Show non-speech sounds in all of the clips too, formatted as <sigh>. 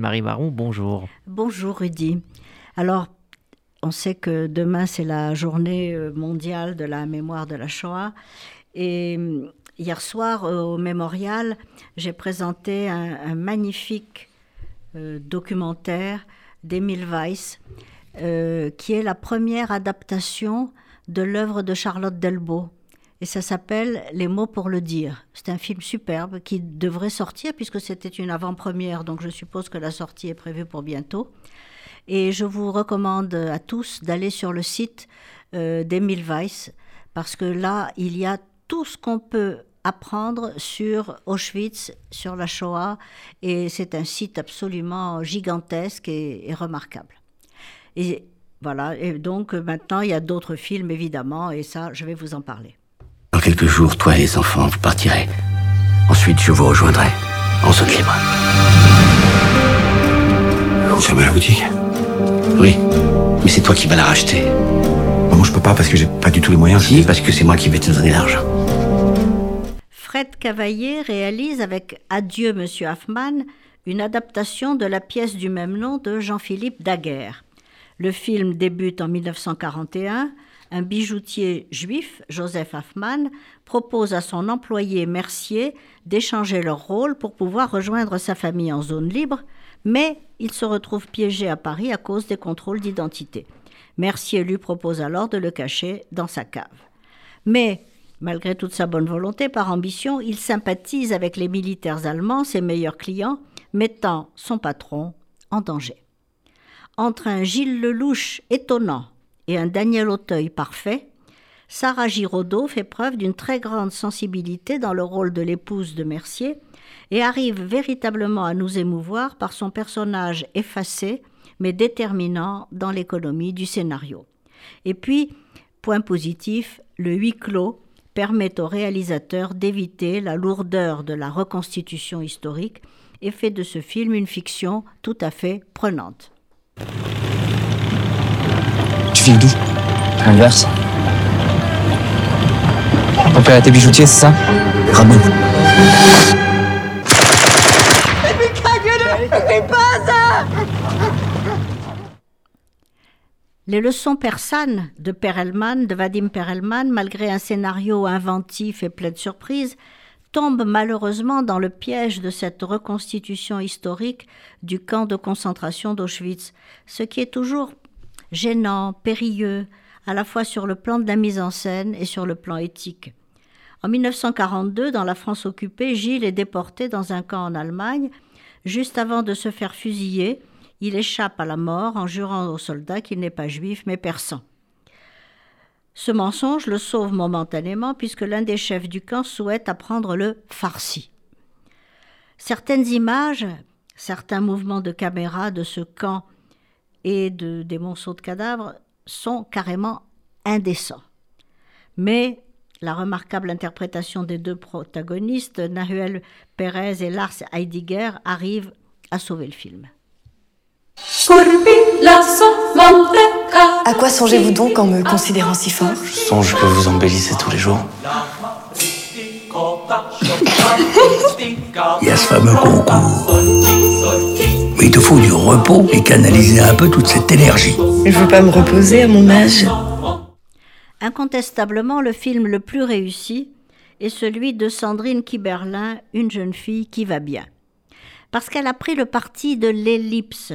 Marie Marron, bonjour. Bonjour Rudy. Alors, on sait que demain c'est la journée euh, mondiale de la mémoire de la Shoah. Et euh, hier soir au mémorial, j'ai présenté un, magnifique euh, documentaire d'Emile Weiss, qui est la première adaptation de l'œuvre de Charlotte Delbo et ça s'appelle Les mots pour le dire. C'est un film superbe qui devrait sortir puisque c'était une avant-première, donc je suppose que la sortie est prévue pour bientôt. Et je vous recommande à tous d'aller sur le site euh, d'Emile Weiss parce que là, il y a tout ce qu'on peut apprendre sur Auschwitz, sur la Shoah, et c'est un site absolument gigantesque et, et remarquable. Et voilà, et donc maintenant il y a d'autres films évidemment, et ça, je vais vous en parler. Dans quelques jours, toi et les enfants, vous partirez. Ensuite, je vous rejoindrai, en zone libre. Vous fermez la boutique? Oui, mais c'est toi qui vas la racheter. Moi, je peux pas parce que j'ai pas du tout les moyens. Si, parce que c'est moi qui vais te donner l'argent. Fred Cavaillé réalise avec Adieu Monsieur Hoffman une adaptation de la pièce du même nom de Jean-Philippe Daguerre. Le film débute en 1941 un bijoutier juif, Joseph Hoffman, propose à son employé Mercier d'échanger leur rôle pour pouvoir rejoindre sa famille en zone libre, mais il se retrouve piégé à Paris à cause des contrôles d'identité. Mercier lui propose alors de le cacher dans sa cave. Mais, malgré toute sa bonne volonté, par ambition, il sympathise avec les militaires allemands, ses meilleurs clients, mettant son patron en danger. Entre un Gilles Lelouch étonnant et un Daniel Auteuil parfait, Sarah Giraudot fait preuve d'une très grande sensibilité dans le rôle de l'épouse de Mercier et arrive véritablement à nous émouvoir par son personnage effacé mais déterminant dans l'économie du scénario. Et puis, point positif, le huis clos permet au réalisateur d'éviter la lourdeur de la reconstitution historique et fait de ce film une fiction tout à fait prenante. Tu d'où Inverse. Ton père était bijoutier, c'est ça Ramon. Les leçons persanes de Perelman, de Vadim Perelman, malgré un scénario inventif et plein de surprises, tombent malheureusement dans le piège de cette reconstitution historique du camp de concentration d'Auschwitz, ce qui est toujours gênant, périlleux, à la fois sur le plan de la mise en scène et sur le plan éthique. En 1942, dans la France occupée, Gilles est déporté dans un camp en Allemagne. Juste avant de se faire fusiller, il échappe à la mort en jurant aux soldats qu'il n'est pas juif mais persan. Ce mensonge le sauve momentanément puisque l'un des chefs du camp souhaite apprendre le farsi. Certaines images, certains mouvements de caméra de ce camp et de, des monceaux de cadavres sont carrément indécents. Mais la remarquable interprétation des deux protagonistes, Nahuel Pérez et Lars Heidegger, arrive à sauver le film. À quoi songez-vous donc en me considérant si fort? Je songe que vous embellissez tous les jours. <laughs> Il y a ce fameux concours faut du repos et canaliser un peu toute cette énergie. Je veux pas me reposer à mon âge. Incontestablement, le film le plus réussi est celui de Sandrine Kiberlin, une jeune fille qui va bien. Parce qu'elle a pris le parti de l'ellipse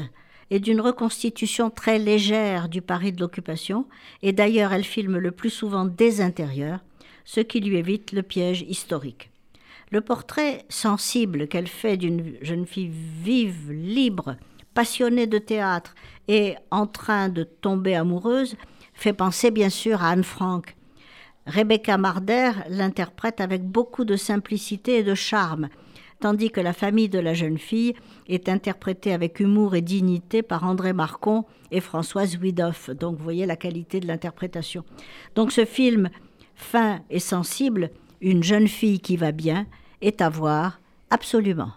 et d'une reconstitution très légère du Paris de l'occupation, et d'ailleurs elle filme le plus souvent des intérieurs, ce qui lui évite le piège historique. Le portrait sensible qu'elle fait d'une jeune fille vive, libre, passionnée de théâtre et en train de tomber amoureuse fait penser bien sûr à Anne Frank. Rebecca Marder l'interprète avec beaucoup de simplicité et de charme, tandis que la famille de la jeune fille est interprétée avec humour et dignité par André Marcon et Françoise Widoff. Donc vous voyez la qualité de l'interprétation. Donc ce film fin et sensible une jeune fille qui va bien est à voir absolument.